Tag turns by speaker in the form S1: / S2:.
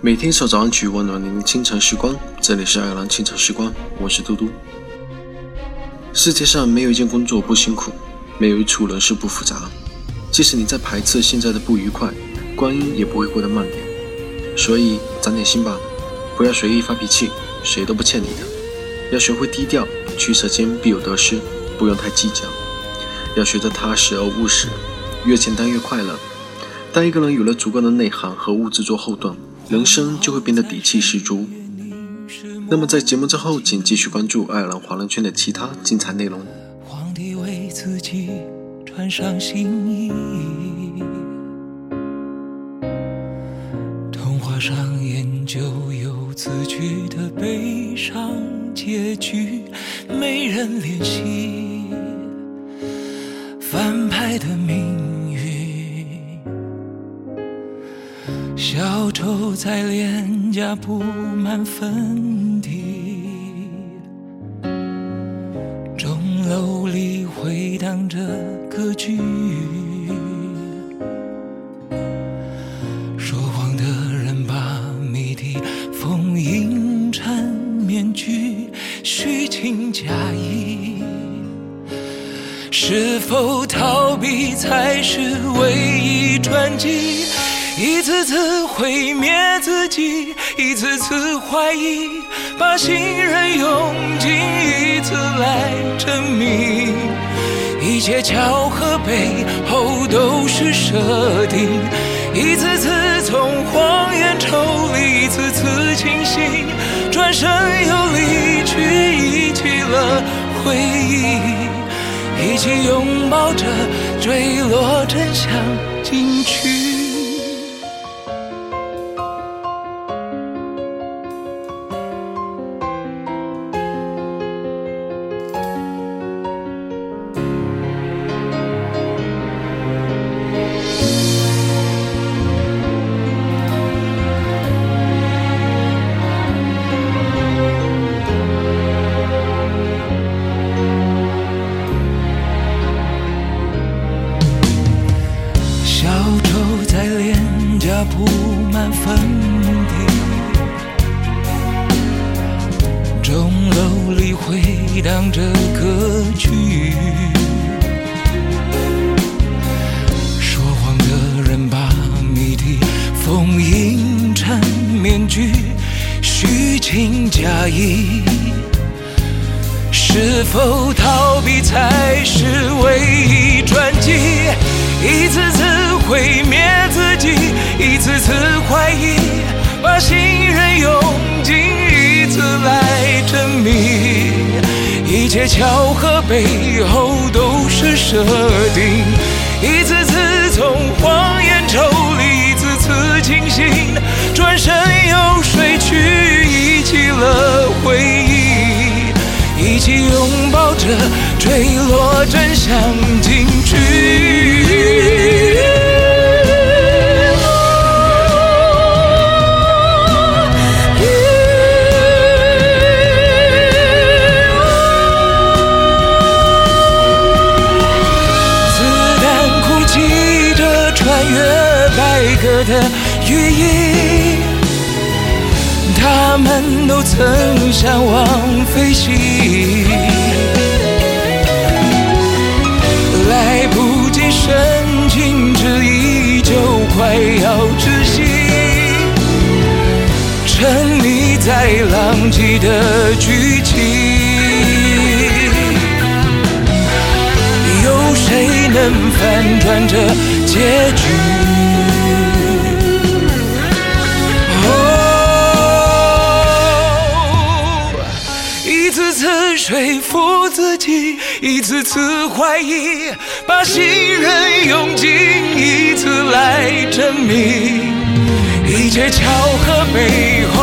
S1: 每天一首早安曲，温暖您的清晨时光。这里是爱尔兰清晨时光，我是嘟嘟。世界上没有一件工作不辛苦，没有一处人事不复杂。即使你在排斥现在的不愉快，光阴也不会过得慢点。所以长点心吧，不要随意发脾气，谁都不欠你的。要学会低调，取舍间必有得失，不用太计较。要学着踏实而务实，越简单越快乐。当一个人有了足够的内涵和物质做后盾。人生就会变得底气十足。那么，在节目之后，请继续关注爱尔兰华人圈的其他精彩内容。
S2: 皇帝为自己穿上新衣，童话上演就有字句的悲伤结局，没人怜惜反派的命。小丑在脸颊布满粉底，钟楼里回荡着歌剧，说谎的人把谜底封印成面具，虚情假意，是否逃避才是唯一转机？一次次毁灭自己，一次次怀疑，把信任用尽一次来证明，一切巧合背后都是设定。一次次从谎言抽离，一次次清醒，转身又离去，忆起了回忆，一起拥抱着坠落真相进去。回荡着歌曲。说谎的人把谜底封印成面具，虚情假意，是否逃避才一切巧合背后都是设定。一次次从谎言抽离，一次次清醒，转身又睡去，忆起了回忆，一起拥抱着坠落真相进去。的羽翼，他们都曾向往飞行，来不及深情之意，就快要窒息，沉溺在浪迹的剧情，有谁能反转这结局？说服自己，一次次怀疑，把信任用尽一次来证明，一切巧合背后